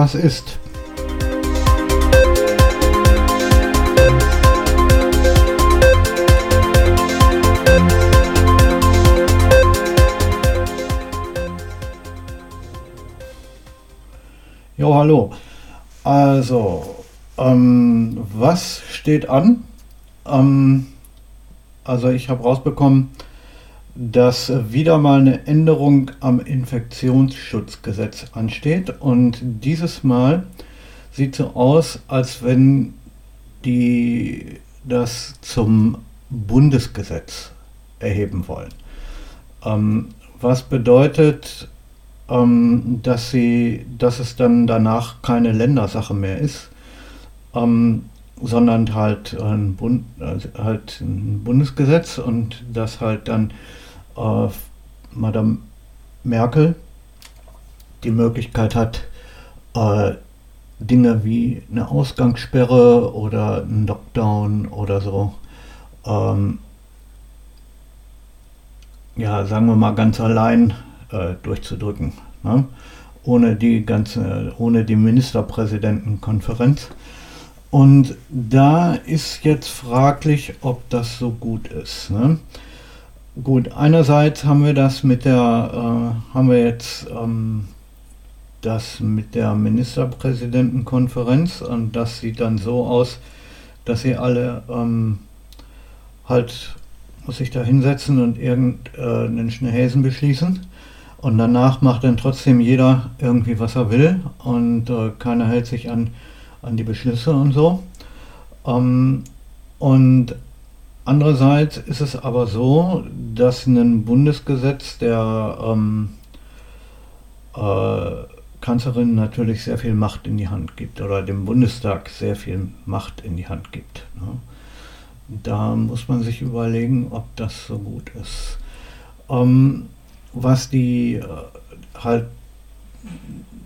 was ist. Jo, hallo. Also, ähm, was steht an? Ähm, also ich habe rausbekommen, dass wieder mal eine Änderung am Infektionsschutzgesetz ansteht und dieses Mal sieht so aus, als wenn die das zum Bundesgesetz erheben wollen. Ähm, was bedeutet, ähm, dass, sie, dass es dann danach keine Ländersache mehr ist, ähm, sondern halt ein, Bund, also halt ein Bundesgesetz und dass halt dann äh, Madame Merkel die Möglichkeit hat, äh, Dinge wie eine Ausgangssperre oder ein Lockdown oder so, ähm, ja, sagen wir mal ganz allein äh, durchzudrücken. Ne? Ohne die ganze, ohne die Ministerpräsidentenkonferenz. Und da ist jetzt fraglich, ob das so gut ist. Ne? Gut, einerseits haben wir das mit der, äh, haben wir jetzt ähm, das mit der Ministerpräsidentenkonferenz und das sieht dann so aus, dass sie alle ähm, halt muss sich da hinsetzen und irgendeinen Schnellhäsen beschließen. Und danach macht dann trotzdem jeder irgendwie, was er will und äh, keiner hält sich an, an die Beschlüsse und so. Ähm, und andererseits ist es aber so, dass ein Bundesgesetz der ähm, äh, Kanzlerin natürlich sehr viel Macht in die Hand gibt oder dem Bundestag sehr viel Macht in die Hand gibt. Ne? Da muss man sich überlegen, ob das so gut ist. Ähm, was die äh, halt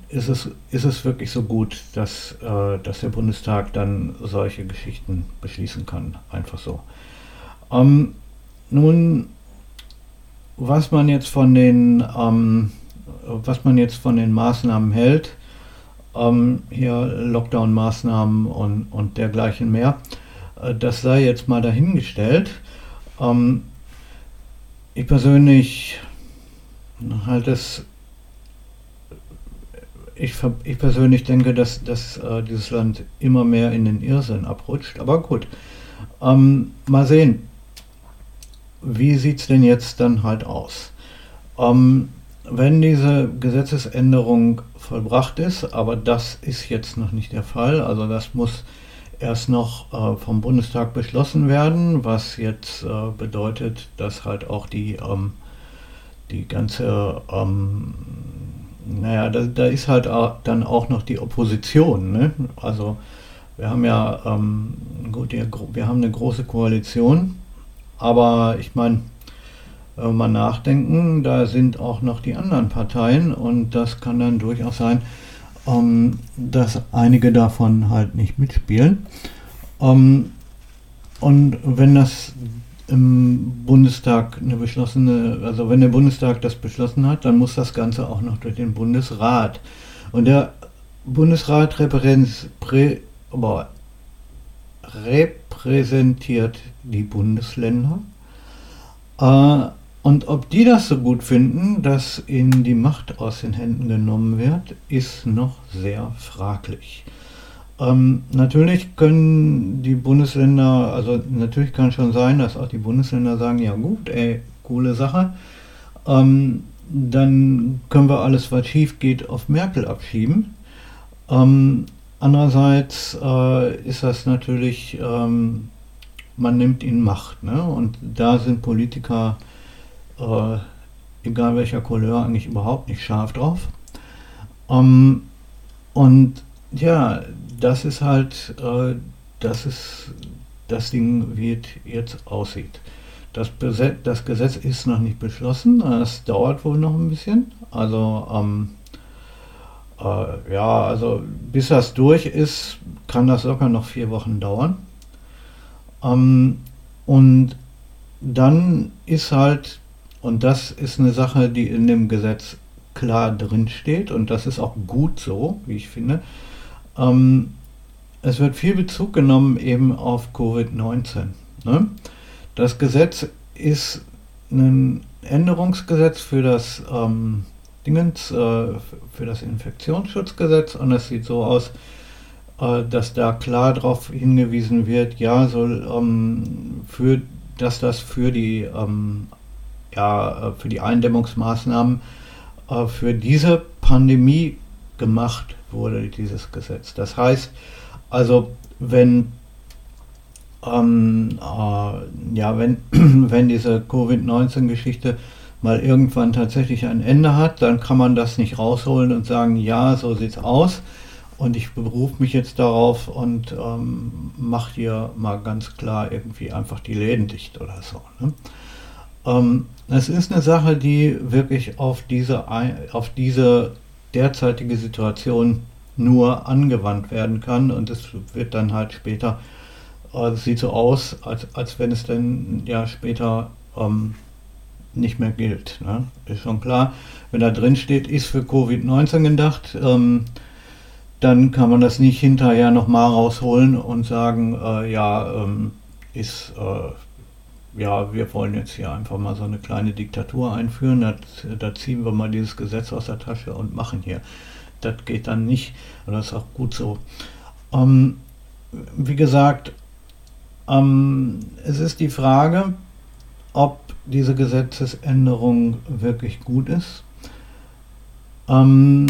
ist es, ist es wirklich so gut, dass, äh, dass der Bundestag dann solche Geschichten beschließen kann, einfach so. Ähm, nun, was man jetzt von den, ähm, was man jetzt von den Maßnahmen hält, ähm, hier Lockdown-Maßnahmen und, und dergleichen mehr, äh, das sei jetzt mal dahingestellt. Ähm, ich persönlich halt es, ich, ich persönlich denke, dass, dass äh, dieses Land immer mehr in den Irrsinn abrutscht. Aber gut, ähm, mal sehen, wie sieht es denn jetzt dann halt aus? Ähm, wenn diese Gesetzesänderung vollbracht ist, aber das ist jetzt noch nicht der Fall, also das muss erst noch äh, vom Bundestag beschlossen werden, was jetzt äh, bedeutet, dass halt auch die ähm, die ganze, ähm, naja, da, da, ist halt dann auch noch die Opposition. Ne? Also wir haben ja, ähm, gut, wir haben eine große Koalition, aber ich meine, wenn wir mal nachdenken, da sind auch noch die anderen Parteien und das kann dann durchaus sein, ähm, dass einige davon halt nicht mitspielen. Ähm, und wenn das im Bundestag eine beschlossene, also wenn der Bundestag das beschlossen hat, dann muss das Ganze auch noch durch den Bundesrat. Und der Bundesrat boah, repräsentiert die Bundesländer. Äh, und ob die das so gut finden, dass ihnen die Macht aus den Händen genommen wird, ist noch sehr fraglich. Ähm, natürlich können die Bundesländer, also natürlich kann schon sein, dass auch die Bundesländer sagen, ja gut, ey, coole Sache. Ähm, dann können wir alles, was schief geht, auf Merkel abschieben. Ähm, andererseits äh, ist das natürlich, ähm, man nimmt ihnen Macht. Ne? Und da sind Politiker, äh, egal welcher Couleur, eigentlich überhaupt nicht scharf drauf. Ähm, und ja, das ist halt, äh, das ist das Ding, wie es jetzt aussieht. Das, das, Gesetz ist noch nicht beschlossen, es dauert wohl noch ein bisschen. Also, ähm, äh, ja, also bis das durch ist, kann das locker noch vier Wochen dauern. Ähm, und dann ist halt, und das ist eine Sache, die in dem Gesetz klar drin steht, und das ist auch gut so, wie ich finde, ähm, es wird viel Bezug genommen eben auf Covid-19. Ne? Das Gesetz ist ein Änderungsgesetz für das ähm, Dingens, äh, für das Infektionsschutzgesetz und es sieht so aus, äh, dass da klar darauf hingewiesen wird, ja, soll ähm, für, dass das für die ähm, ja, äh, für die Eindämmungsmaßnahmen äh, für diese Pandemie gemacht wurde, dieses Gesetz. Das heißt, also wenn ähm, äh, ja, wenn, wenn diese Covid-19-Geschichte mal irgendwann tatsächlich ein Ende hat, dann kann man das nicht rausholen und sagen, ja, so sieht's aus. Und ich berufe mich jetzt darauf und ähm, mache hier mal ganz klar irgendwie einfach die Läden dicht oder so. Ne? Ähm, es ist eine Sache, die wirklich auf diese, auf diese derzeitige Situation nur angewandt werden kann und es wird dann halt später, äh, sieht so aus, als, als wenn es dann ja später ähm, nicht mehr gilt. Ne? Ist schon klar, wenn da drin steht, ist für Covid-19 gedacht, ähm, dann kann man das nicht hinterher nochmal rausholen und sagen, äh, ja, ähm, ist, äh, ja, wir wollen jetzt hier einfach mal so eine kleine Diktatur einführen, da, da ziehen wir mal dieses Gesetz aus der Tasche und machen hier das geht dann nicht. Und das ist auch gut so. Ähm, wie gesagt, ähm, es ist die Frage, ob diese Gesetzesänderung wirklich gut ist. Ähm,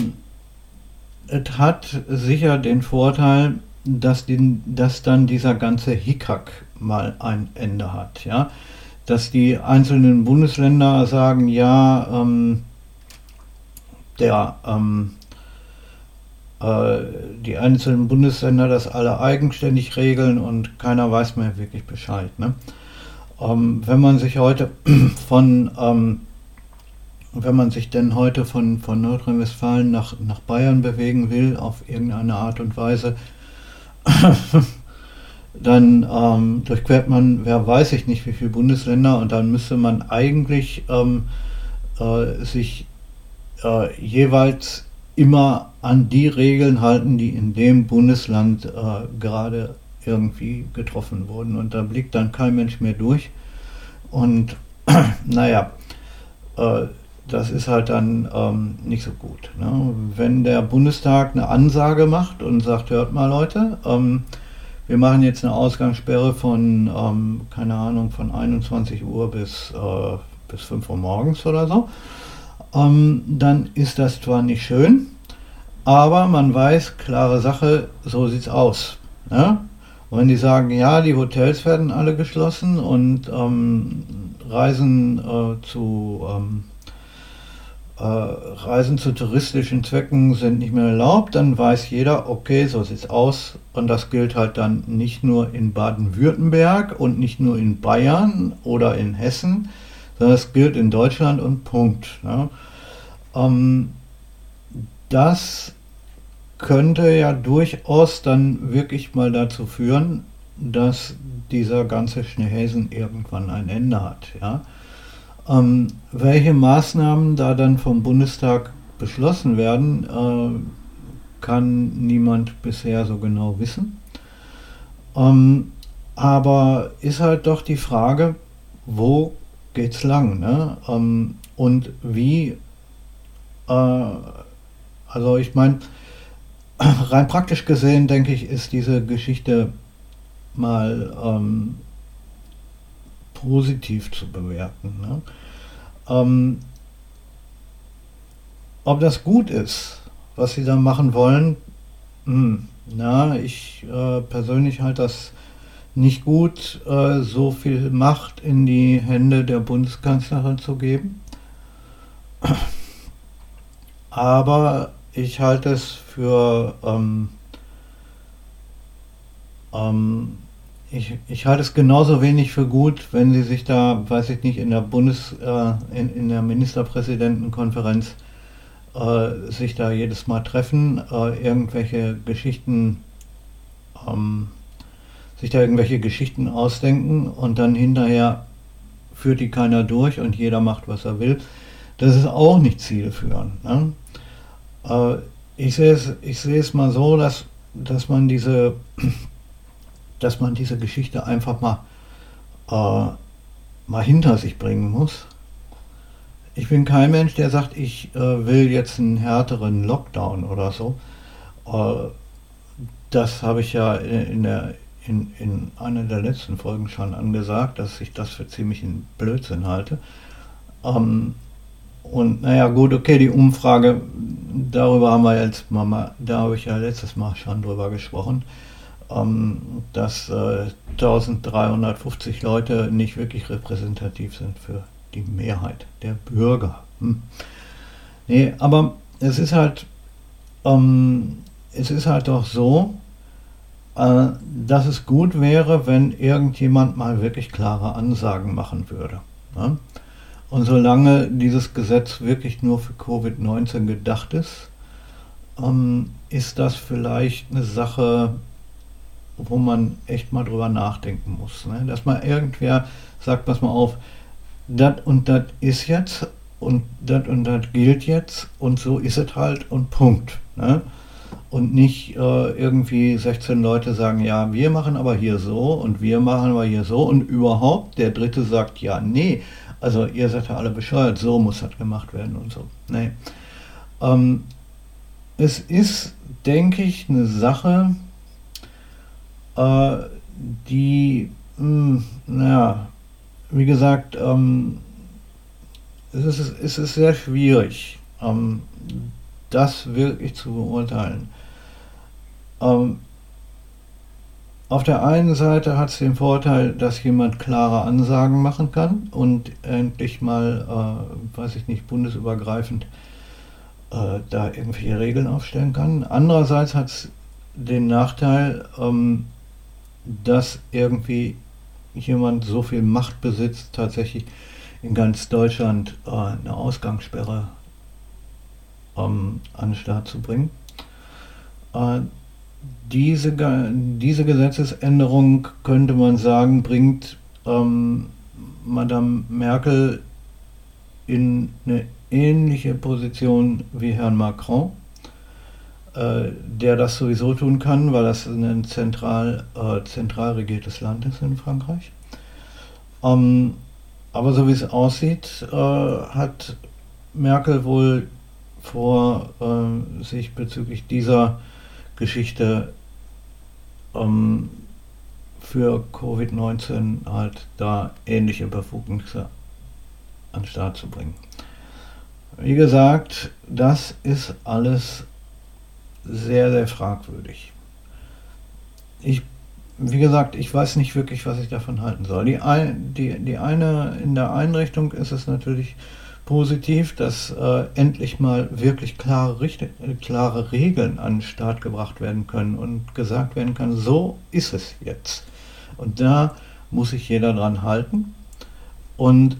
es hat sicher den Vorteil, dass, die, dass dann dieser ganze Hickhack mal ein Ende hat. Ja? Dass die einzelnen Bundesländer sagen, ja, ähm, der ähm, äh, die einzelnen Bundesländer das alle eigenständig regeln und keiner weiß mehr wirklich Bescheid. Ne? Ähm, wenn man sich heute von, ähm, wenn man sich denn heute von, von Nordrhein-Westfalen nach, nach Bayern bewegen will, auf irgendeine Art und Weise, dann ähm, durchquert man, wer weiß ich nicht, wie viele Bundesländer und dann müsste man eigentlich ähm, äh, sich äh, jeweils immer an die Regeln halten, die in dem Bundesland äh, gerade irgendwie getroffen wurden. Und da blickt dann kein Mensch mehr durch. Und naja, äh, das ist halt dann ähm, nicht so gut. Ne? Wenn der Bundestag eine Ansage macht und sagt, hört mal Leute, ähm, wir machen jetzt eine Ausgangssperre von, ähm, keine Ahnung, von 21 Uhr bis, äh, bis 5 Uhr morgens oder so, ähm, dann ist das zwar nicht schön, aber man weiß, klare Sache, so sieht's aus. Ne? Und wenn die sagen, ja, die Hotels werden alle geschlossen und ähm, Reisen äh, zu ähm, äh, Reisen zu touristischen Zwecken sind nicht mehr erlaubt, dann weiß jeder, okay, so sieht's aus. Und das gilt halt dann nicht nur in Baden-Württemberg und nicht nur in Bayern oder in Hessen, sondern es gilt in Deutschland und Punkt. Ne? Ähm, das könnte ja durchaus dann wirklich mal dazu führen, dass dieser ganze Schneehäsen irgendwann ein Ende hat. Ja? Ähm, welche Maßnahmen da dann vom Bundestag beschlossen werden, äh, kann niemand bisher so genau wissen. Ähm, aber ist halt doch die Frage, wo geht's lang? Ne? Ähm, und wie äh, also ich meine, rein praktisch gesehen, denke ich, ist diese Geschichte mal ähm, positiv zu bewerten. Ne? Ähm, ob das gut ist, was sie da machen wollen, hm, na, ich äh, persönlich halte das nicht gut, äh, so viel Macht in die Hände der Bundeskanzlerin zu geben. Aber ich halte es für ähm, ähm, ich, ich halte es genauso wenig für gut, wenn sie sich da, weiß ich nicht, in der Bundes, äh, in, in der Ministerpräsidentenkonferenz äh, sich da jedes Mal treffen, äh, irgendwelche Geschichten, ähm, sich da irgendwelche Geschichten ausdenken und dann hinterher führt die keiner durch und jeder macht, was er will. das ist auch nicht zielführend. Ne? Ich sehe es, ich sehe es mal so, dass, dass man diese, dass man diese Geschichte einfach mal, äh, mal hinter sich bringen muss. Ich bin kein Mensch, der sagt, ich äh, will jetzt einen härteren Lockdown oder so. Äh, das habe ich ja in, der, in, in einer der letzten Folgen schon angesagt, dass ich das für ziemlich einen Blödsinn halte. Ähm, und naja, gut, okay, die Umfrage, darüber haben wir jetzt mal, da habe ich ja letztes Mal schon drüber gesprochen, ähm, dass äh, 1350 Leute nicht wirklich repräsentativ sind für die Mehrheit der Bürger. Hm. Nee, aber es ist halt, ähm, es ist halt doch so, äh, dass es gut wäre, wenn irgendjemand mal wirklich klare Ansagen machen würde. Ne? Und solange dieses Gesetz wirklich nur für Covid-19 gedacht ist, ähm, ist das vielleicht eine Sache, wo man echt mal drüber nachdenken muss. Ne? Dass mal irgendwer sagt, pass mal auf, das und das ist jetzt und das und das gilt jetzt und so ist es halt und Punkt. Ne? Und nicht äh, irgendwie 16 Leute sagen, ja, wir machen aber hier so und wir machen aber hier so und überhaupt der Dritte sagt, ja, nee, also ihr seid ja alle bescheuert, so muss das gemacht werden und so. Nee. Ähm, es ist, denke ich, eine Sache, äh, die, mh, hm, naja, wie gesagt, ähm, es, ist, es ist sehr schwierig, ähm, das wirklich zu beurteilen. Ähm, auf der einen Seite hat es den Vorteil, dass jemand klare Ansagen machen kann und endlich mal, äh, weiß ich nicht, bundesübergreifend äh, da irgendwelche Regeln aufstellen kann. Andererseits hat es den Nachteil, ähm, dass irgendwie jemand so viel Macht besitzt, tatsächlich in ganz Deutschland äh, eine Ausgangssperre ähm, an den Start zu bringen. Äh, diese, diese Gesetzesänderung, könnte man sagen, bringt ähm, Madame Merkel in eine ähnliche Position wie Herrn Macron, äh, der das sowieso tun kann, weil das ein zentral, äh, zentral regiertes Land ist in Frankreich. Ähm, aber so wie es aussieht, äh, hat Merkel wohl vor, äh, sich bezüglich dieser Geschichte ähm, für Covid-19 halt da ähnliche Befugnisse an den Start zu bringen. Wie gesagt, das ist alles sehr, sehr fragwürdig. Ich, wie gesagt, ich weiß nicht wirklich, was ich davon halten soll. Die, die, die eine, in der Einrichtung ist es natürlich positiv, dass äh, endlich mal wirklich klare, Richt klare Regeln an den Start gebracht werden können und gesagt werden kann, so ist es jetzt. Und da muss sich jeder dran halten. Und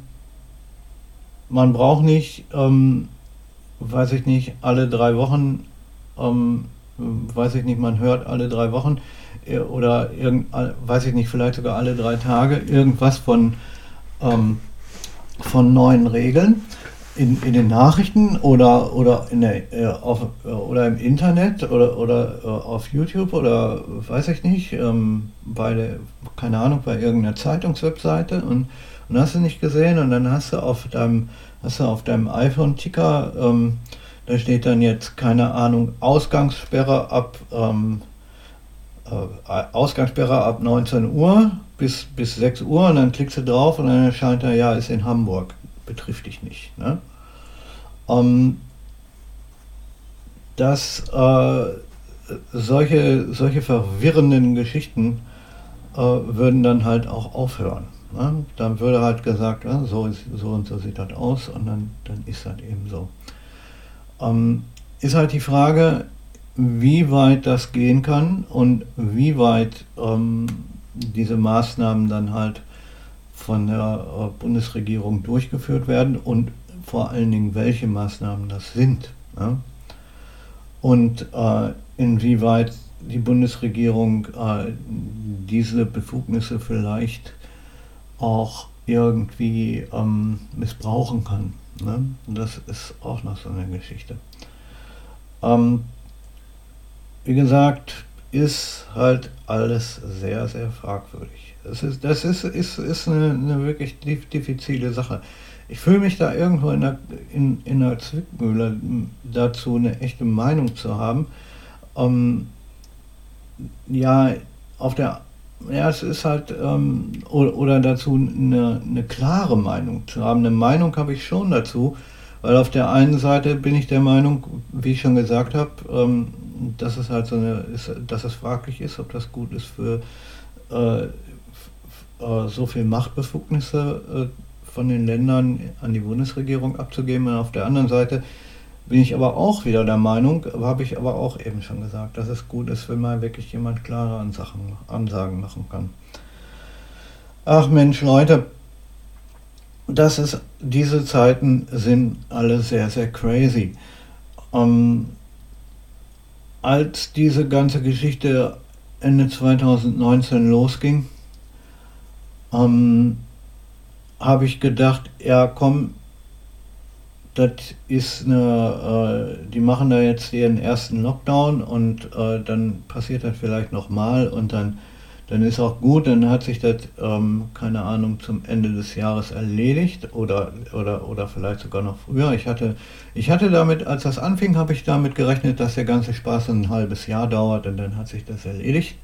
man braucht nicht, ähm, weiß ich nicht, alle drei Wochen, ähm, weiß ich nicht, man hört alle drei Wochen äh, oder irgend, weiß ich nicht, vielleicht sogar alle drei Tage irgendwas von ähm, von neuen Regeln in, in den Nachrichten oder, oder, in der, äh, auf, äh, oder im Internet oder, oder äh, auf YouTube oder weiß ich nicht, ähm, bei der, keine Ahnung, bei irgendeiner Zeitungswebseite und, und hast du nicht gesehen und dann hast du auf deinem, hast du auf deinem iPhone-Ticker, ähm, da steht dann jetzt, keine Ahnung, Ausgangssperre ab ähm, äh, Ausgangssperre ab 19 Uhr bis, bis 6 Uhr und dann klickst du drauf und dann erscheint da, ja, ist in Hamburg. Betrifft dich nicht. Ne? Ähm, dass äh, solche, solche verwirrenden Geschichten äh, würden dann halt auch aufhören. Ne? Dann würde halt gesagt, ja, so, ist, so und so sieht das aus und dann, dann ist das eben so. Ähm, ist halt die Frage, wie weit das gehen kann und wie weit ähm, diese Maßnahmen dann halt von der äh, Bundesregierung durchgeführt werden und vor allen Dingen, welche Maßnahmen das sind. Ja? Und äh, inwieweit die Bundesregierung äh, diese Befugnisse vielleicht auch irgendwie ähm, missbrauchen kann. Ne? Das ist auch noch so eine Geschichte. Ähm, wie gesagt, ist halt alles sehr, sehr fragwürdig. Das ist, das ist, ist, ist eine, eine wirklich diffizile Sache. Ich fühle mich da irgendwo in der, in, in der Zwickmühle dazu, eine echte Meinung zu haben. Ähm, ja, auf der ja, es ist halt, ähm, oder, oder, dazu eine, eine, klare Meinung zu haben. Eine Meinung habe ich schon dazu, weil auf der einen Seite bin ich der Meinung, wie ich schon gesagt habe, ähm, dass es halt so eine, ist, dass es fraglich ist, ob das gut ist für äh, äh, so viel Machtbefugnisse äh, von den Ländern an die Bundesregierung abzugeben. Und auf der anderen Seite bin ich aber auch wieder der Meinung, habe ich aber auch eben schon gesagt, dass es gut ist, wenn mal wirklich jemand klare Ansachen, Ansagen machen kann. Ach Mensch, Leute, das ist, diese Zeiten sind alle sehr, sehr crazy. Ähm, als diese ganze Geschichte Ende 2019 losging, ähm, habe ich gedacht, ja komm, das ist eine, äh, die machen da jetzt ihren ersten Lockdown und äh, dann passiert das vielleicht nochmal und dann, dann ist auch gut, dann hat sich das, ähm, keine Ahnung, zum Ende des Jahres erledigt oder, oder, oder vielleicht sogar noch früher. Ich hatte, ich hatte damit, als das anfing, habe ich damit gerechnet, dass der ganze Spaß ein halbes Jahr dauert und dann hat sich das erledigt.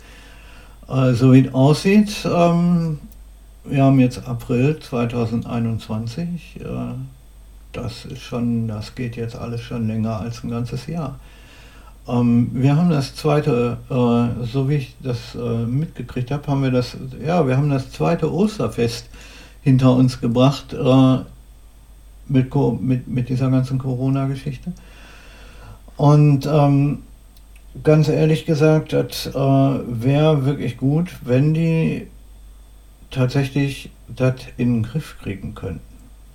Äh, so wie es aussieht, ähm, wir haben jetzt April 2021 das ist schon, das geht jetzt alles schon länger als ein ganzes Jahr. Ähm, wir haben das zweite, äh, so wie ich das äh, mitgekriegt habe, haben wir das, ja, wir haben das zweite Osterfest hinter uns gebracht äh, mit, mit, mit dieser ganzen Corona-Geschichte. Und ähm, ganz ehrlich gesagt, das äh, wäre wirklich gut, wenn die tatsächlich das in den Griff kriegen könnten.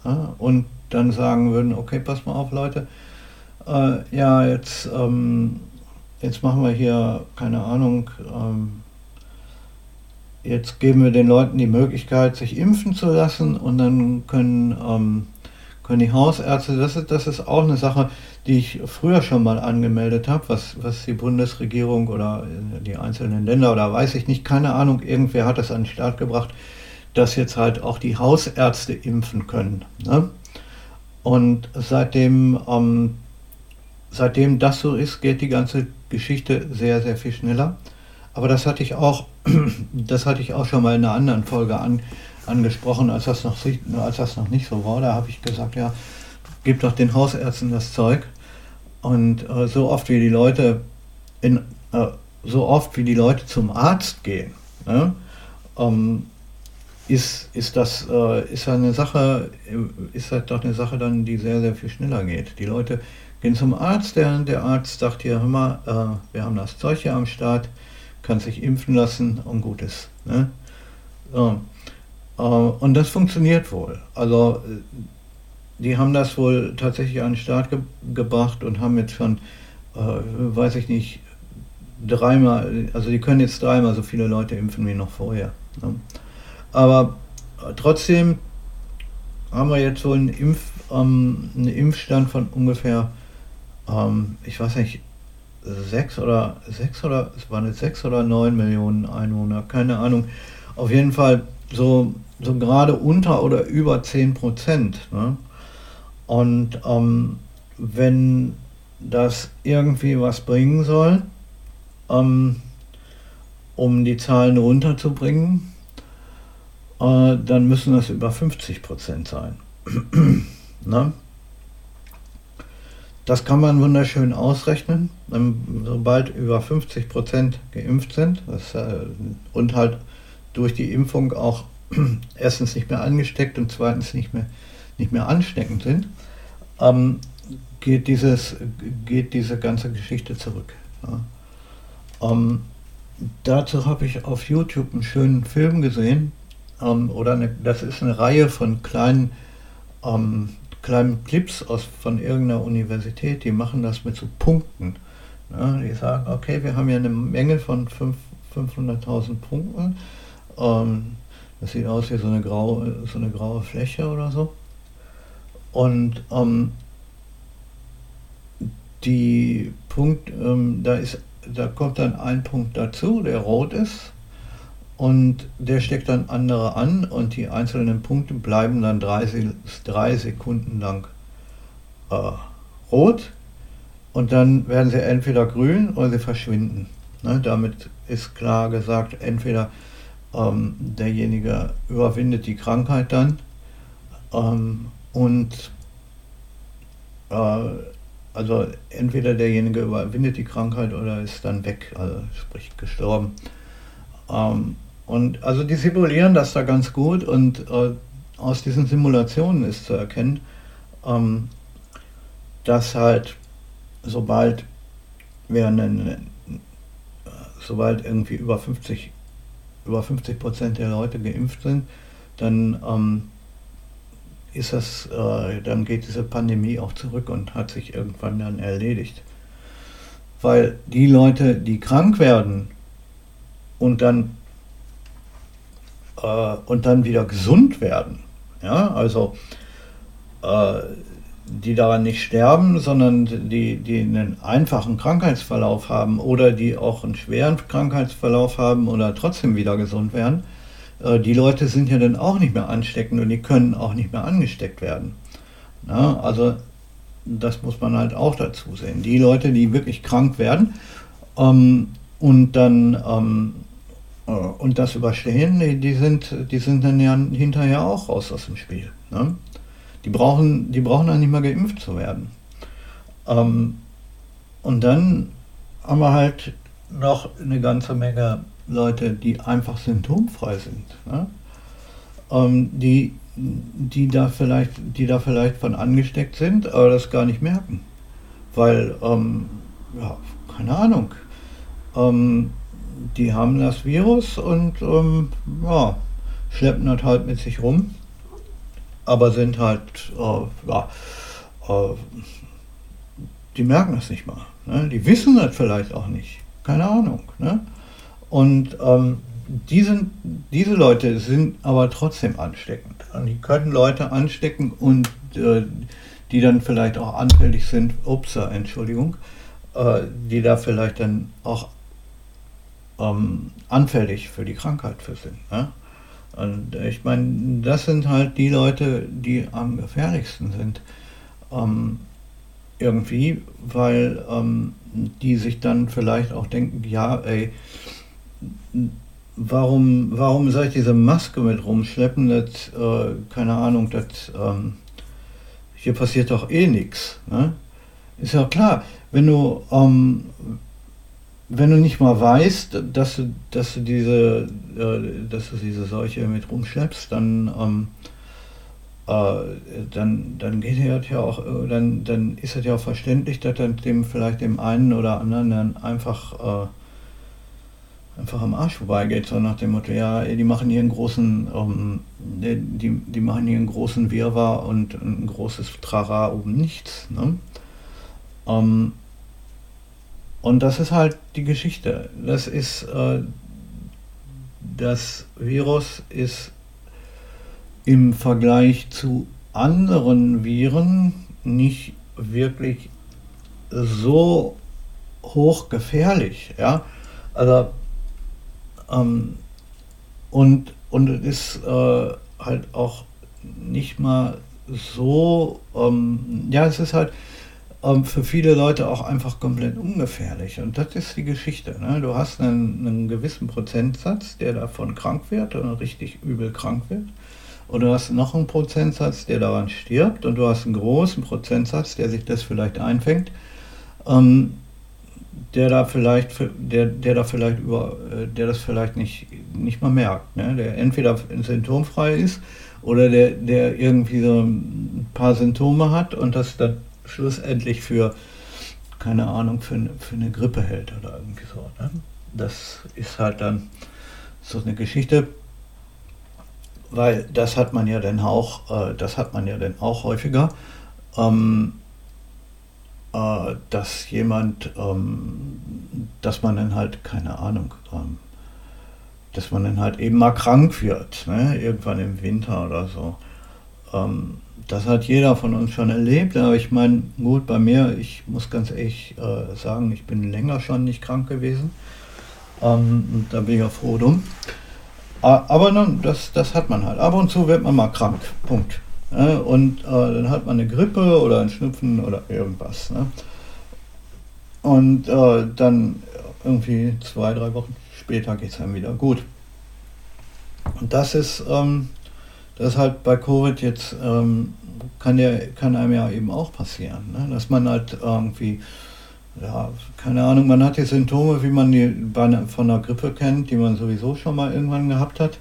Ja? Und dann sagen würden, okay, pass mal auf, Leute, äh, ja, jetzt, ähm, jetzt machen wir hier, keine Ahnung, ähm, jetzt geben wir den Leuten die Möglichkeit, sich impfen zu lassen und dann können, ähm, können die Hausärzte, das ist, das ist auch eine Sache, die ich früher schon mal angemeldet habe, was, was die Bundesregierung oder die einzelnen Länder oder weiß ich nicht, keine Ahnung, irgendwer hat das an den Start gebracht, dass jetzt halt auch die Hausärzte impfen können. Ne? Und seitdem, ähm, seitdem das so ist, geht die ganze Geschichte sehr, sehr viel schneller. Aber das hatte ich auch, das hatte ich auch schon mal in einer anderen Folge an, angesprochen, als das, noch, als das noch nicht so war. Da habe ich gesagt, ja, gib doch den Hausärzten das Zeug. Und äh, so oft wie die Leute in, äh, so oft wie die Leute zum Arzt gehen, ne, ähm, ist, ist das äh, ist eine Sache, ist halt doch eine Sache dann, die sehr, sehr viel schneller geht. Die Leute gehen zum Arzt, der, der Arzt sagt hier, mal, äh, wir haben das Zeug hier am Start, kann sich impfen lassen und gut ist. Ne? So. Äh, und das funktioniert wohl. Also die haben das wohl tatsächlich an den Start ge gebracht und haben jetzt schon, äh, weiß ich nicht, dreimal, also die können jetzt dreimal so viele Leute impfen wie noch vorher. Ne? Aber trotzdem haben wir jetzt so einen, Impf, ähm, einen Impfstand von ungefähr, ähm, ich weiß nicht, sechs oder sechs oder es waren jetzt sechs oder neun Millionen Einwohner, keine Ahnung. Auf jeden Fall so, so gerade unter oder über 10 Prozent. Ne? Und ähm, wenn das irgendwie was bringen soll, ähm, um die Zahlen runterzubringen, äh, dann müssen das über 50 Prozent sein. ne? Das kann man wunderschön ausrechnen, sobald über 50 Prozent geimpft sind das, äh, und halt durch die Impfung auch erstens nicht mehr angesteckt und zweitens nicht mehr, nicht mehr ansteckend sind, ähm, geht, dieses, geht diese ganze Geschichte zurück. Ja. Ähm, dazu habe ich auf YouTube einen schönen Film gesehen, ähm, oder eine, das ist eine Reihe von kleinen, ähm, kleinen Clips aus, von irgendeiner Universität, die machen das mit so Punkten. Ja, die sagen, okay, wir haben ja eine Menge von 500.000 Punkten. Ähm, das sieht aus wie so eine, graue, so eine graue Fläche oder so. Und ähm, die Punkt, ähm, da ist, da kommt dann ein Punkt dazu, der rot ist und der steckt dann andere an und die einzelnen Punkte bleiben dann drei, drei Sekunden lang äh, rot und dann werden sie entweder grün oder sie verschwinden. Ne, damit ist klar gesagt, entweder ähm, derjenige überwindet die Krankheit dann ähm, und äh, also entweder derjenige überwindet die Krankheit oder ist dann weg, also sprich gestorben. Ähm, und also die simulieren das da ganz gut und äh, aus diesen Simulationen ist zu erkennen, ähm, dass halt sobald wir einen, sobald irgendwie über 50 über 50 Prozent der Leute geimpft sind, dann ähm, ist das, äh, dann geht diese Pandemie auch zurück und hat sich irgendwann dann erledigt. Weil die Leute, die krank werden und dann äh, und dann wieder gesund werden. Ja, also äh, die daran nicht sterben, sondern die, die einen einfachen Krankheitsverlauf haben oder die auch einen schweren Krankheitsverlauf haben oder trotzdem wieder gesund werden, äh, die Leute sind ja dann auch nicht mehr ansteckend und die können auch nicht mehr angesteckt werden. Ja, also das muss man halt auch dazu sehen. Die Leute, die wirklich krank werden ähm, und dann ähm, äh, und das überstehen, die, sind, die sind dann ja hinterher auch raus aus dem Spiel. Ne? Die, brauchen, die brauchen dann nicht mehr geimpft zu werden. Ähm, und dann haben wir halt noch eine ganze Menge Leute, die einfach symptomfrei sind. Ne? Ähm, die, die, da vielleicht, die da vielleicht von angesteckt sind, aber das gar nicht merken. Weil, ähm, ja, keine Ahnung. Die haben das Virus und ähm, ja, schleppen das halt mit sich rum, aber sind halt, äh, ja, äh, die merken das nicht mal. Ne? Die wissen das vielleicht auch nicht. Keine Ahnung. Ne? Und ähm, die sind, diese Leute sind aber trotzdem ansteckend. Und die können Leute anstecken und äh, die dann vielleicht auch anfällig sind, ups, Entschuldigung, äh, die da vielleicht dann auch ähm, anfällig für die Krankheit für sind. Ne? Und ich meine, das sind halt die Leute, die am gefährlichsten sind. Ähm, irgendwie, weil ähm, die sich dann vielleicht auch denken, ja, ey, warum, warum soll ich diese Maske mit rumschleppen? Das, äh, keine Ahnung, das, ähm, hier passiert doch eh nichts. Ne? Ist ja klar, wenn du, ähm, wenn du nicht mal weißt, dass du, dass du diese, äh, dass du diese Seuche mit rumschleppst, dann, ähm, äh, dann, dann geht es ja auch, äh, dann, dann ist es ja auch verständlich, dass dann dem vielleicht dem einen oder anderen dann einfach äh, einfach am Arsch vorbeigeht, so nach dem Motto, ja, die machen hier einen großen, ähm, die, die machen hier einen großen Wirrwarr und ein großes Trara um nichts. Ne? Ähm, und das ist halt die Geschichte. Das ist, äh, das Virus ist im Vergleich zu anderen Viren nicht wirklich so hochgefährlich. Ja? Also, ähm, und, und es ist äh, halt auch nicht mal so, ähm, ja, es ist halt, ähm, für viele Leute auch einfach komplett ungefährlich. Und das ist die Geschichte. Ne? Du hast einen, einen, gewissen Prozentsatz, der davon krank wird oder richtig übel krank wird. Und du hast noch einen Prozentsatz, der daran stirbt. Und du hast einen großen Prozentsatz, der sich das vielleicht einfängt. Ähm, der da vielleicht, der, der da vielleicht über, äh, der das vielleicht nicht, nicht mal merkt, ne? der entweder symptomfrei ist oder der, der irgendwie so ein paar Symptome hat und das dann schlussendlich für, keine Ahnung, für, für eine Grippe hält oder irgendwie so. Ne? Das ist halt dann so eine Geschichte, weil das hat man ja dann auch, äh, das hat man ja dann auch häufiger, ähm, äh, dass jemand, ähm, dass man dann halt, keine Ahnung, ähm, dass man dann halt eben mal krank wird, ne? irgendwann im Winter oder so. Ähm, das hat jeder von uns schon erlebt, aber ich meine, gut, bei mir, ich muss ganz ehrlich äh, sagen, ich bin länger schon nicht krank gewesen. Ähm, und da bin ich ja froh drum. Aber nun, das, das hat man halt. Ab und zu wird man mal krank. Punkt. Ja, und äh, dann hat man eine Grippe oder ein Schnupfen oder irgendwas. Ne? Und äh, dann irgendwie zwei, drei Wochen später geht es einem wieder gut. Und das ist, ähm, das ist halt bei Covid jetzt, ähm, kann, ja, kann einem ja eben auch passieren, ne? dass man halt irgendwie, ja, keine Ahnung, man hat die Symptome, wie man die bei, von der Grippe kennt, die man sowieso schon mal irgendwann gehabt hat.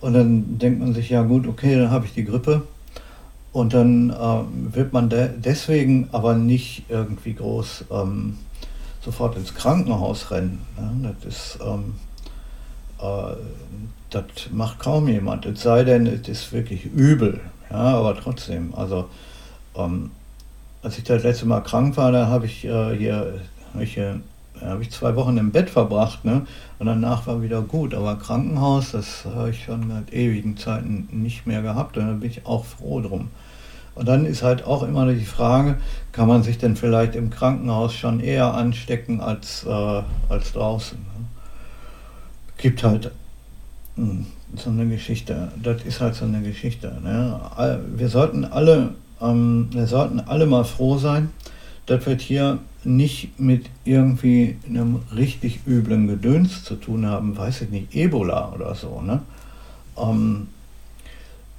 Und dann denkt man sich, ja gut, okay, dann habe ich die Grippe. Und dann äh, wird man de deswegen aber nicht irgendwie groß ähm, sofort ins Krankenhaus rennen. Ne? Das ist, ähm, äh, das macht kaum jemand. Es sei denn, es ist wirklich übel. Ja, aber trotzdem, also ähm, als ich das letzte Mal krank war, da habe ich äh, hier, hab ich, äh, habe ich zwei Wochen im Bett verbracht, ne? Und danach war wieder gut. Aber Krankenhaus, das habe ich schon seit ewigen Zeiten nicht mehr gehabt und da bin ich auch froh drum. Und dann ist halt auch immer die Frage, kann man sich denn vielleicht im Krankenhaus schon eher anstecken als, äh, als draußen? Ne? Gibt halt so eine Geschichte. Das ist halt so eine Geschichte. Ne? Wir sollten alle, ähm, wir sollten alle mal froh sein, dass wir hier nicht mit irgendwie einem richtig üblen Gedöns zu tun haben, weiß ich nicht, Ebola oder so. Ne? Ähm,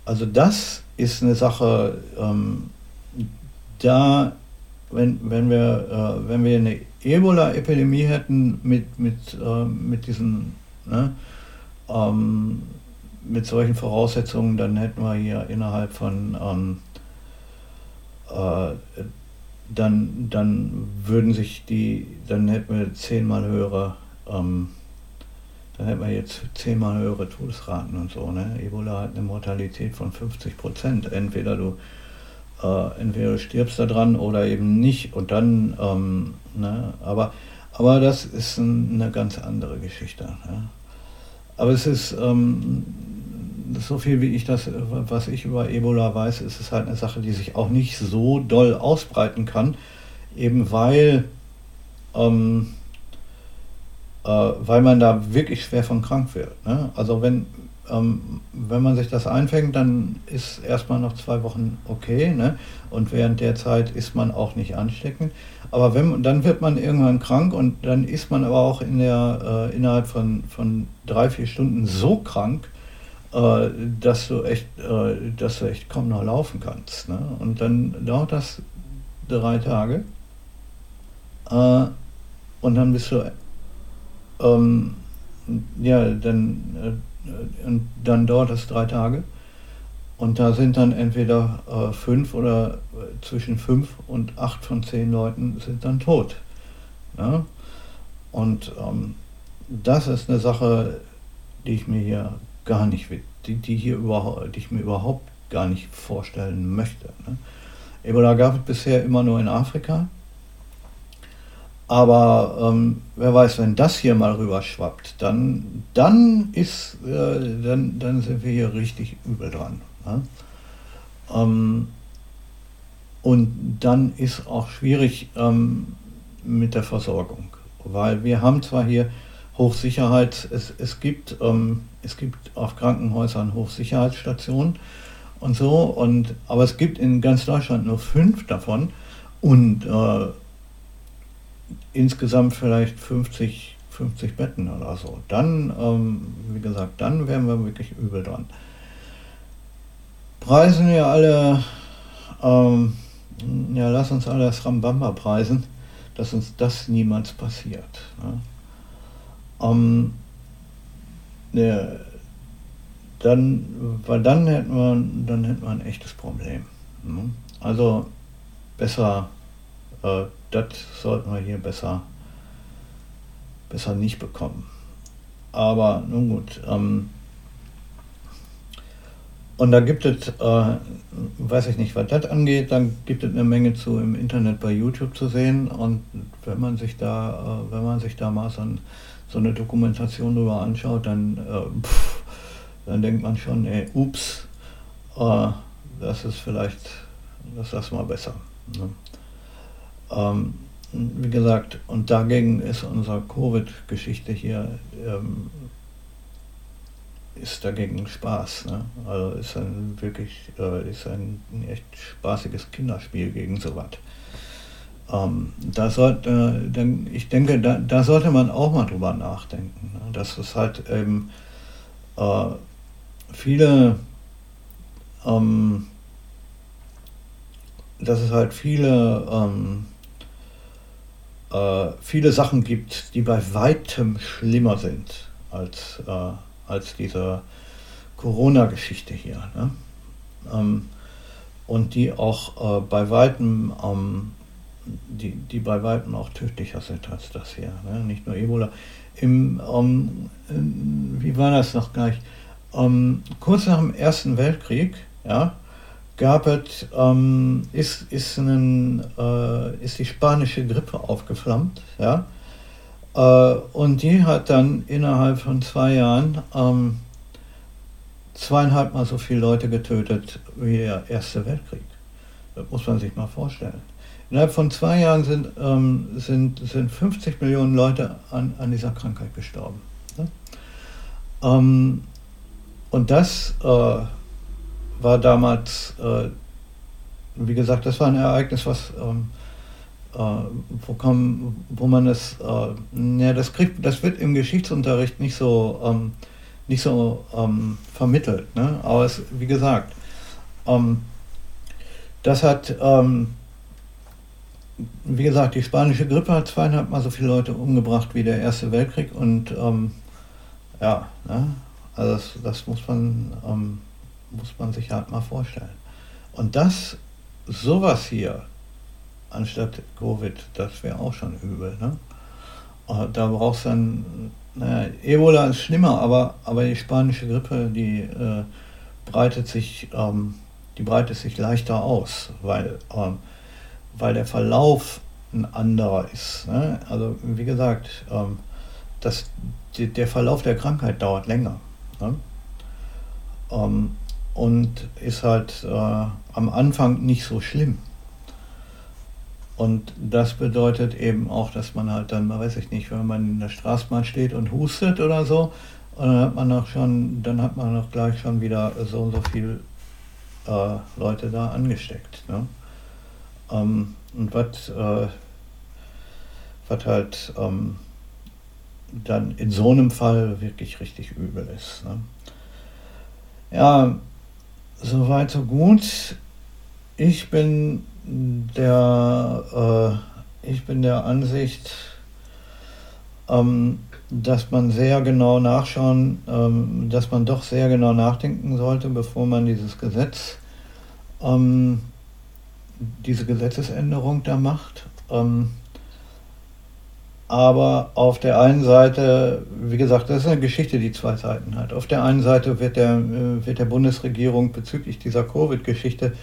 also das ist eine Sache, ähm, da, wenn, wenn, wir, äh, wenn wir eine Ebola-Epidemie hätten mit, mit, äh, mit diesen, ne, ähm, mit solchen Voraussetzungen, dann hätten wir hier innerhalb von, ähm, äh, dann, dann würden sich die, dann hätten wir zehnmal höhere ähm, dann hätten wir jetzt zehnmal höhere Todesraten und so. Ne? Ebola hat eine Mortalität von 50 Prozent. Entweder du, äh, entweder du stirbst da dran oder eben nicht. Und dann, ähm, ne? aber, aber das ist ein, eine ganz andere Geschichte. Ne? Aber es ist, ähm, so viel wie ich das, was ich über Ebola weiß, ist es halt eine Sache, die sich auch nicht so doll ausbreiten kann, eben weil ähm, äh, weil man da wirklich schwer von krank wird. Ne? Also wenn, ähm, wenn man sich das einfängt, dann ist erstmal noch zwei Wochen okay. Ne? Und während der Zeit ist man auch nicht ansteckend. Aber wenn, dann wird man irgendwann krank und dann ist man aber auch in der, äh, innerhalb von, von drei, vier Stunden so krank, äh, dass, du echt, äh, dass du echt kaum noch laufen kannst. Ne? Und dann dauert das drei Tage. Äh, und dann bist du ähm, ja, dann, äh, und dann dauert es drei Tage. Und da sind dann entweder äh, fünf oder äh, zwischen fünf und acht von zehn Leuten sind dann tot. Ja? Und ähm, das ist eine Sache, die ich mir hier gar nicht, die, die, hier überhaupt, die ich mir überhaupt gar nicht vorstellen möchte. Ne? Ebola gab es bisher immer nur in Afrika. Aber ähm, wer weiß, wenn das hier mal rüberschwappt, dann, dann, ist, äh, dann, dann sind wir hier richtig übel dran. Ne? Ähm, und dann ist auch schwierig ähm, mit der Versorgung, weil wir haben zwar hier Hochsicherheit, es, es, gibt, ähm, es gibt auf Krankenhäusern Hochsicherheitsstationen und so, und, aber es gibt in ganz Deutschland nur fünf davon und äh, insgesamt vielleicht 50, 50 Betten oder so. Dann, ähm, wie gesagt, dann wären wir wirklich übel dran. Preisen wir alle, ähm, ja, lass uns alle das Rambamba preisen, dass uns das niemals passiert. Ne? Ähm, ja, dann, weil dann hätten wir, dann hätten wir ein echtes Problem. Ne? Also besser äh, das sollten wir hier besser, besser nicht bekommen. Aber nun gut. Ähm, und da gibt es, äh, weiß ich nicht, was das angeht, dann gibt es eine Menge zu im Internet bei YouTube zu sehen. Und wenn man sich da, äh, wenn man sich da mal so, ein, so eine Dokumentation drüber anschaut, dann, äh, pff, dann denkt man schon, ey, ups, äh, das ist vielleicht, das lassen wir besser. Ne? Ähm, wie gesagt, und dagegen ist unsere Covid-Geschichte hier, ähm, ist dagegen Spaß. Ne? Also ist ein wirklich, äh, ist ein echt spaßiges Kinderspiel gegen sowas. Ähm, da sollte, äh, ich denke, da, da, sollte man auch mal drüber nachdenken. Ne? Dass es halt eben äh, viele, ähm, dass es halt viele, ähm, äh, viele Sachen gibt, die bei weitem schlimmer sind als, äh, als diese Corona-Geschichte hier. Ne? Ähm, und die auch äh, bei weitem ähm, die, die bei weitem auch tödlicher sind als das hier. Ne? Nicht nur Ebola. Im, ähm, wie war das noch gleich? Um, kurz nach dem Ersten Weltkrieg ja, gab es, ähm, ist, ist, einen, äh, ist die spanische Grippe aufgeflammt. Ja? Äh, und die hat dann innerhalb von zwei Jahren ähm, zweieinhalb Mal so viele Leute getötet wie der Erste Weltkrieg. Das muss man sich mal vorstellen. Innerhalb von zwei Jahren sind, ähm, sind, sind 50 Millionen Leute an, an dieser Krankheit gestorben. Ne? Ähm, und das äh, war damals, äh, wie gesagt, das war ein Ereignis, was, ähm, äh, wo, kann, wo man es, äh, ja, das kriegt, das wird im Geschichtsunterricht nicht so, ähm, nicht so ähm, vermittelt. Ne? Aber es, wie gesagt, ähm, das hat wie gesagt, die spanische Grippe hat zweieinhalb Mal so viele Leute umgebracht wie der Erste Weltkrieg und ähm, ja, ne? also das, das muss, man, ähm, muss man sich halt mal vorstellen. Und das, sowas hier, anstatt Covid, das wäre auch schon übel. Ne? Äh, da brauchst du dann, naja, Ebola ist schlimmer, aber, aber die spanische Grippe, die äh, breitet sich, ähm, die breitet sich leichter aus, weil ähm, weil der Verlauf ein anderer ist. Ne? Also wie gesagt, ähm, das, die, der Verlauf der Krankheit dauert länger. Ne? Ähm, und ist halt äh, am Anfang nicht so schlimm. Und das bedeutet eben auch, dass man halt dann, weiß ich nicht, wenn man in der Straßenbahn steht und hustet oder so, dann hat man auch schon, dann hat man auch gleich schon wieder so und so viel äh, Leute da angesteckt. Ne? Ähm, und was äh, halt ähm, dann in so einem Fall wirklich richtig übel ist. Ne? Ja, soweit so gut. Ich bin der, äh, ich bin der Ansicht, ähm, dass man sehr genau nachschauen, ähm, dass man doch sehr genau nachdenken sollte, bevor man dieses Gesetz ähm, diese Gesetzesänderung da macht. Aber auf der einen Seite, wie gesagt, das ist eine Geschichte, die zwei Seiten hat. Auf der einen Seite wird der, äh, wird der Bundesregierung bezüglich dieser Covid-Geschichte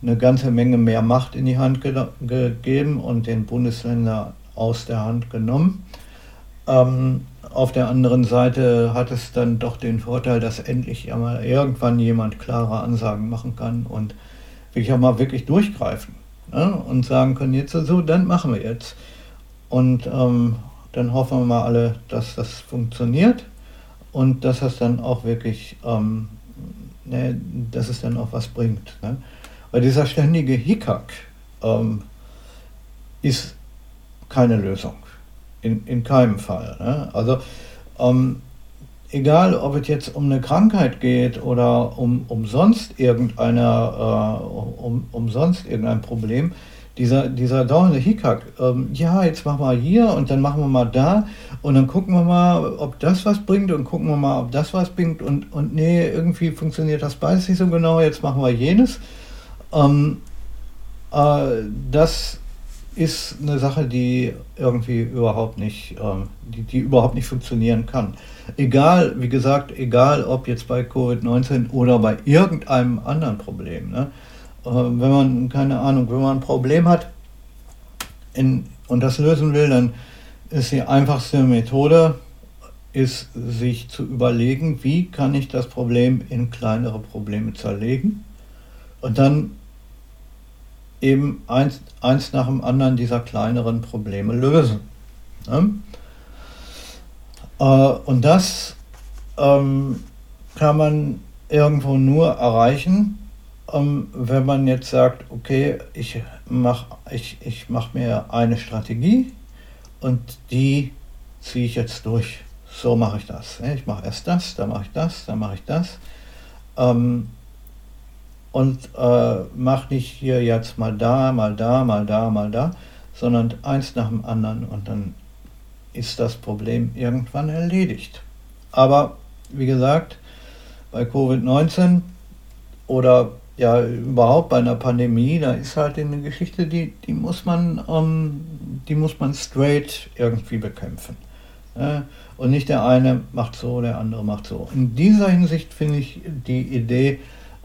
eine ganze Menge mehr Macht in die Hand ge gegeben und den Bundesländern aus der Hand genommen. Ähm, auf der anderen Seite hat es dann doch den Vorteil, dass endlich einmal irgendwann jemand klare Ansagen machen kann und wirklich auch mal wirklich durchgreifen ne? und sagen können, jetzt so, dann machen wir jetzt. Und ähm, dann hoffen wir mal alle, dass das funktioniert und dass das dann auch wirklich, ähm, ne, dass es dann auch was bringt. Ne? Weil dieser ständige Hickhack ähm, ist keine Lösung. In, in keinem Fall. Ne? Also ähm, egal ob es jetzt um eine Krankheit geht oder um, um sonst irgendeine, äh, um, um sonst irgendein Problem, dieser, dieser dauernde Hickhack, ähm, ja, jetzt machen wir hier und dann machen wir mal da und dann gucken wir mal, ob das was bringt und gucken wir mal, ob das was bringt und, und nee, irgendwie funktioniert das beides nicht so genau, jetzt machen wir jenes. Ähm, äh, das ist eine Sache, die irgendwie überhaupt nicht, ähm, die, die überhaupt nicht funktionieren kann. Egal, wie gesagt, egal ob jetzt bei Covid-19 oder bei irgendeinem anderen Problem. Ne? Wenn man, keine Ahnung, wenn man ein Problem hat in, und das lösen will, dann ist die einfachste Methode, ist sich zu überlegen, wie kann ich das Problem in kleinere Probleme zerlegen und dann eben eins, eins nach dem anderen dieser kleineren Probleme lösen. Ne? Äh, und das ähm, kann man irgendwo nur erreichen, ähm, wenn man jetzt sagt, okay, ich mache ich, ich mach mir eine Strategie und die ziehe ich jetzt durch. So mache ich das. Ich mache erst das, dann mache ich das, dann mache ich das. Ähm, und äh, mache nicht hier jetzt mal da, mal da, mal da, mal da, sondern eins nach dem anderen und dann ist das Problem irgendwann erledigt. Aber wie gesagt, bei Covid-19 oder ja überhaupt bei einer Pandemie, da ist halt eine Geschichte, die, die muss man, ähm, die muss man straight irgendwie bekämpfen. Äh, und nicht der eine macht so, der andere macht so. In dieser Hinsicht finde ich die Idee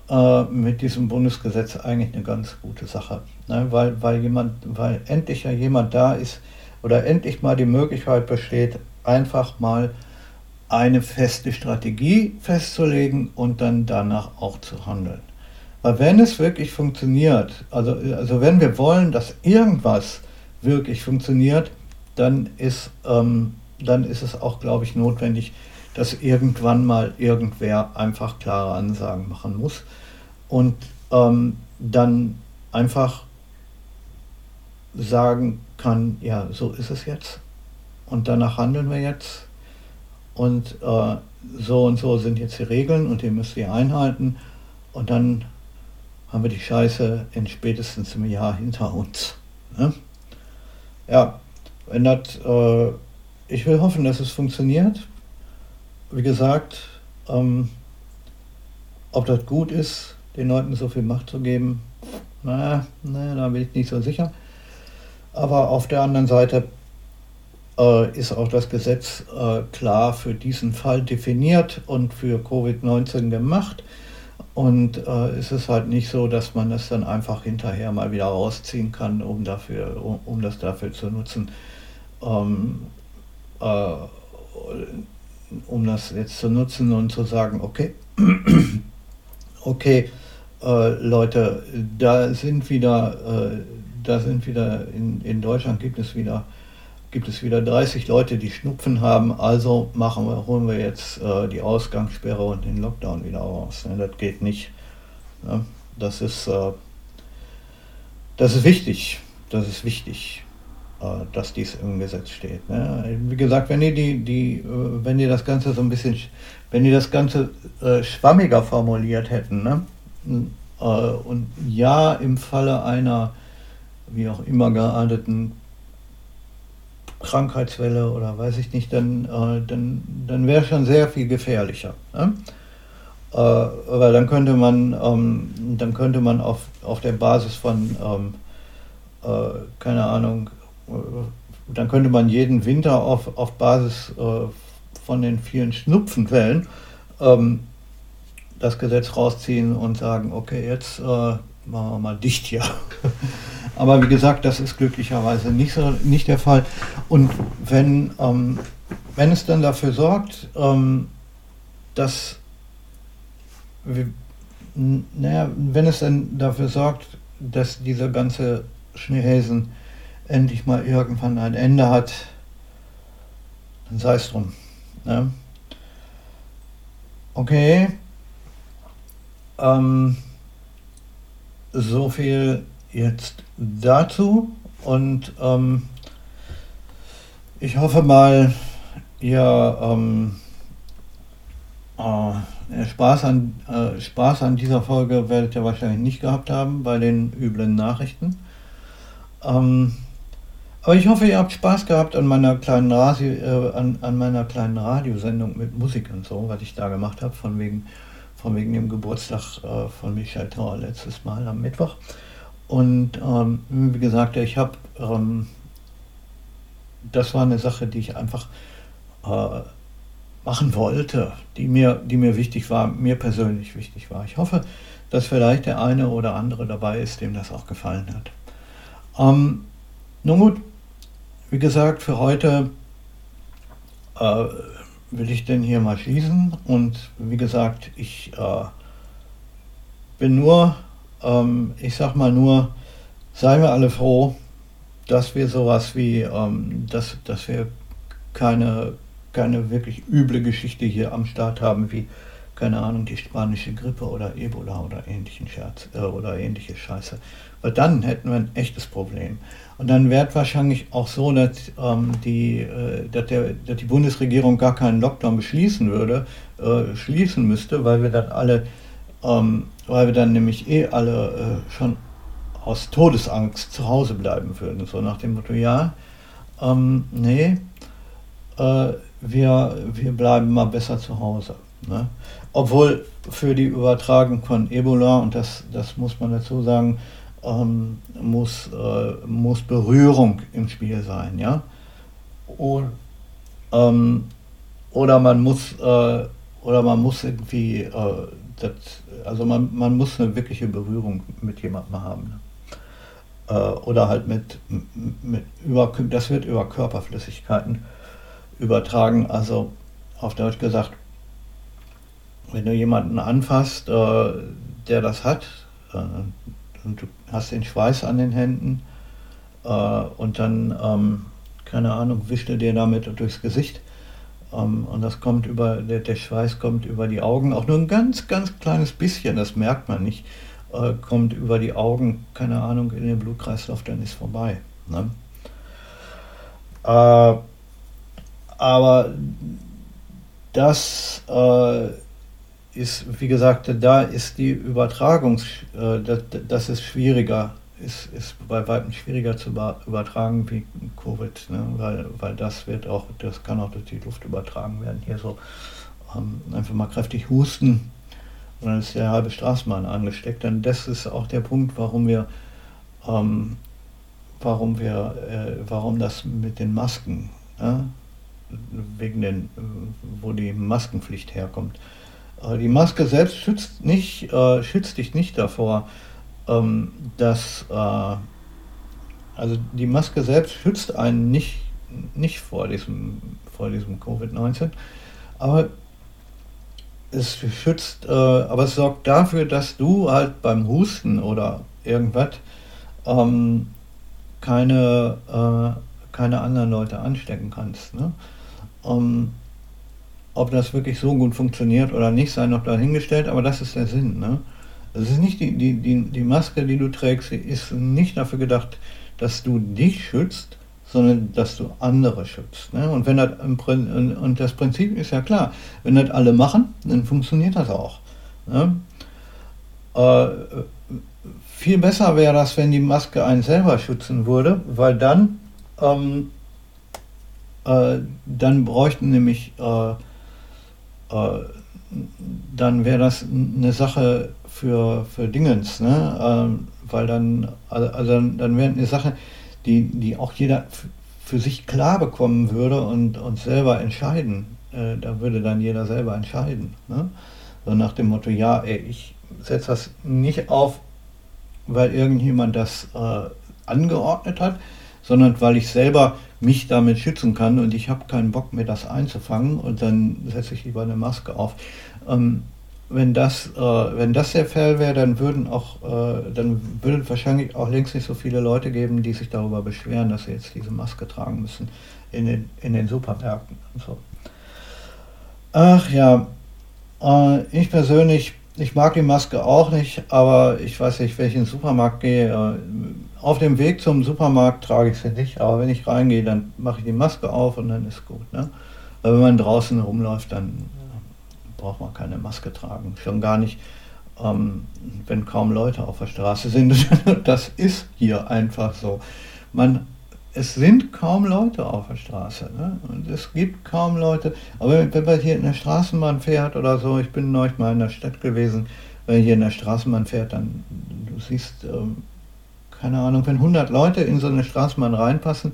äh, mit diesem Bundesgesetz eigentlich eine ganz gute Sache. Ne? Weil, weil, jemand, weil endlich ja jemand da ist oder endlich mal die Möglichkeit besteht, einfach mal eine feste Strategie festzulegen und dann danach auch zu handeln. Weil wenn es wirklich funktioniert, also, also wenn wir wollen, dass irgendwas wirklich funktioniert, dann ist, ähm, dann ist es auch, glaube ich, notwendig, dass irgendwann mal irgendwer einfach klare Ansagen machen muss und ähm, dann einfach sagen kann, ja, so ist es jetzt und danach handeln wir jetzt und äh, so und so sind jetzt die Regeln und die müsst ihr einhalten und dann haben wir die Scheiße in spätestens einem Jahr hinter uns. Ne? Ja, wenn das, äh, ich will hoffen, dass es funktioniert. Wie gesagt, ähm, ob das gut ist, den Leuten so viel Macht zu geben, na, na, da bin ich nicht so sicher. Aber auf der anderen Seite äh, ist auch das Gesetz äh, klar für diesen Fall definiert und für Covid-19 gemacht. Und äh, es ist halt nicht so, dass man das dann einfach hinterher mal wieder rausziehen kann, um, dafür, um, um das dafür zu nutzen. Ähm, äh, um das jetzt zu nutzen und zu sagen, okay, okay, äh, Leute, da sind wieder, äh, da sind wieder in, in Deutschland gibt es wieder gibt es wieder 30 Leute, die Schnupfen haben, also machen wir, holen wir jetzt äh, die Ausgangssperre und den Lockdown wieder raus. Ne? Das geht nicht. Ne? Das, ist, äh, das ist wichtig. Das ist wichtig, äh, dass dies im Gesetz steht. Ne? Wie gesagt, wenn ihr die, die, äh, wenn ihr das Ganze so ein bisschen, wenn ihr das Ganze äh, schwammiger formuliert hätten, ne? Äh, und ja, im Falle einer wie auch immer gearteten Krankheitswelle oder weiß ich nicht, dann, äh, dann, dann wäre schon sehr viel gefährlicher. Ne? Äh, weil dann könnte man, ähm, dann könnte man auf, auf der Basis von, ähm, äh, keine Ahnung, äh, dann könnte man jeden Winter auf, auf Basis äh, von den vielen Schnupfenfällen ähm, das Gesetz rausziehen und sagen, okay, jetzt äh, machen wir mal dicht hier. Aber wie gesagt, das ist glücklicherweise nicht, so, nicht der Fall. Und wenn, ähm, wenn es dann dafür sorgt, ähm, dass, wir, naja, wenn es dann dafür sorgt, dass dieser ganze Schneehäsen endlich mal irgendwann ein Ende hat, dann sei es drum. Ne? Okay. Ähm, so viel jetzt dazu und ähm, ich hoffe mal, ihr ähm, äh, Spaß, an, äh, Spaß an dieser Folge werdet ihr wahrscheinlich nicht gehabt haben bei den üblen Nachrichten. Ähm, aber ich hoffe, ihr habt Spaß gehabt an meiner kleinen, Rasi, äh, an, an meiner kleinen Radiosendung mit Musik und so, was ich da gemacht habe, von wegen, von wegen dem Geburtstag äh, von Michael Trauer letztes Mal am Mittwoch. Und ähm, wie gesagt, ich habe, ähm, das war eine Sache, die ich einfach äh, machen wollte, die mir, die mir wichtig war, mir persönlich wichtig war. Ich hoffe, dass vielleicht der eine oder andere dabei ist, dem das auch gefallen hat. Ähm, nun gut, wie gesagt, für heute äh, will ich denn hier mal schließen und wie gesagt, ich äh, bin nur ähm, ich sag mal nur, seien wir alle froh, dass wir sowas wie, ähm, dass, dass wir keine, keine wirklich üble Geschichte hier am Start haben, wie, keine Ahnung, die spanische Grippe oder Ebola oder ähnlichen Scherz äh, oder ähnliche Scheiße. Weil dann hätten wir ein echtes Problem. Und dann wäre es wahrscheinlich auch so, dass, ähm, die, äh, dass, der, dass die Bundesregierung gar keinen Lockdown beschließen würde, äh, schließen müsste, weil wir dann alle, ähm, weil wir dann nämlich eh alle äh, schon aus Todesangst zu Hause bleiben würden. So nach dem Motto, ja, ähm, nee, äh, wir, wir bleiben mal besser zu Hause. Ne? Obwohl für die Übertragung von Ebola, und das, das muss man dazu sagen, ähm, muss, äh, muss Berührung im Spiel sein. Ja? Und, ähm, oder man muss äh, oder man muss irgendwie äh, das, also man, man muss eine wirkliche Berührung mit jemandem haben. Ne? Äh, oder halt mit, mit über, das wird über Körperflüssigkeiten übertragen. Also auf Deutsch gesagt, wenn du jemanden anfasst, äh, der das hat, äh, und du hast den Schweiß an den Händen und dann, ähm, keine Ahnung, wischt er dir damit durchs Gesicht. Ähm, und das kommt über, der, der, Schweiß kommt über die Augen, auch nur ein ganz, ganz kleines bisschen, das merkt man nicht äh, kommt über die Augen, keine Ahnung, in den Blutkreislauf, dann ist vorbei. Ne? Äh, aber das äh, ist, wie gesagt, da ist die Übertragung, äh, das, das, ist schwieriger, ist, ist bei weitem schwieriger zu übertragen wie Covid, ne? weil, weil das wird auch, das kann auch durch die Luft übertragen werden. Hier so ähm, einfach mal kräftig husten, und dann ist der halbe Straßenbahn angesteckt. Denn das ist auch der Punkt, warum wir, ähm, warum wir, äh, warum das mit den Masken, ja, wegen den, wo die Maskenpflicht herkommt. Äh, die Maske selbst schützt nicht, äh, schützt dich nicht davor, ähm, dass, äh, also die Maske selbst schützt einen nicht, nicht vor diesem, vor diesem Covid-19, aber es schützt, äh, aber es sorgt dafür, dass du halt beim Husten oder irgendwas ähm, keine, äh, keine anderen Leute anstecken kannst. Ne? Ähm, ob das wirklich so gut funktioniert oder nicht, sei noch dahingestellt, aber das ist der Sinn. Ne? Es ist nicht die, die, die, die Maske, die du trägst, ist nicht dafür gedacht, dass du dich schützt, sondern dass du andere schützt. Ne? Und, wenn das und das Prinzip ist ja klar, wenn das alle machen, dann funktioniert das auch. Ne? Äh, viel besser wäre das, wenn die Maske einen selber schützen würde, weil dann, ähm, äh, dann bräuchten nämlich, äh, äh dann wäre das eine Sache für, für Dingens, ne? Ähm, weil dann, also, also dann wäre eine Sache, die, die auch jeder für sich klar bekommen würde und, und selber entscheiden. Äh, da würde dann jeder selber entscheiden. Ne? So nach dem Motto, ja, ey, ich setze das nicht auf, weil irgendjemand das äh, angeordnet hat, sondern weil ich selber mich damit schützen kann und ich habe keinen Bock mehr das einzufangen und dann setze ich lieber eine Maske auf. Ähm, wenn das, äh, wenn das der Fall wäre, dann würden auch, äh, dann würden wahrscheinlich auch längst nicht so viele Leute geben, die sich darüber beschweren, dass sie jetzt diese Maske tragen müssen in den, in den Supermärkten und so. Ach ja, äh, ich persönlich, ich mag die Maske auch nicht, aber ich weiß nicht, wenn ich in den Supermarkt gehe, äh, auf dem Weg zum Supermarkt trage ich sie nicht, aber wenn ich reingehe, dann mache ich die Maske auf und dann ist gut. Ne? Wenn man draußen rumläuft, dann braucht man keine Maske tragen. Schon gar nicht, ähm, wenn kaum Leute auf der Straße sind. das ist hier einfach so. Man, es sind kaum Leute auf der Straße. Ne? Und es gibt kaum Leute. Aber wenn man hier in der Straßenbahn fährt oder so, ich bin neulich mal in der Stadt gewesen, wenn man hier in der Straßenbahn fährt, dann du siehst, ähm, keine Ahnung, wenn 100 Leute in so eine Straßenbahn reinpassen,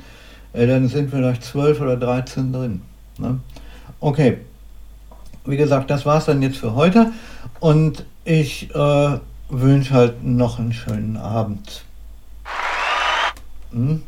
äh, dann sind vielleicht 12 oder 13 drin. Ne? Okay, wie gesagt, das war es dann jetzt für heute und ich äh, wünsche halt noch einen schönen Abend. Hm?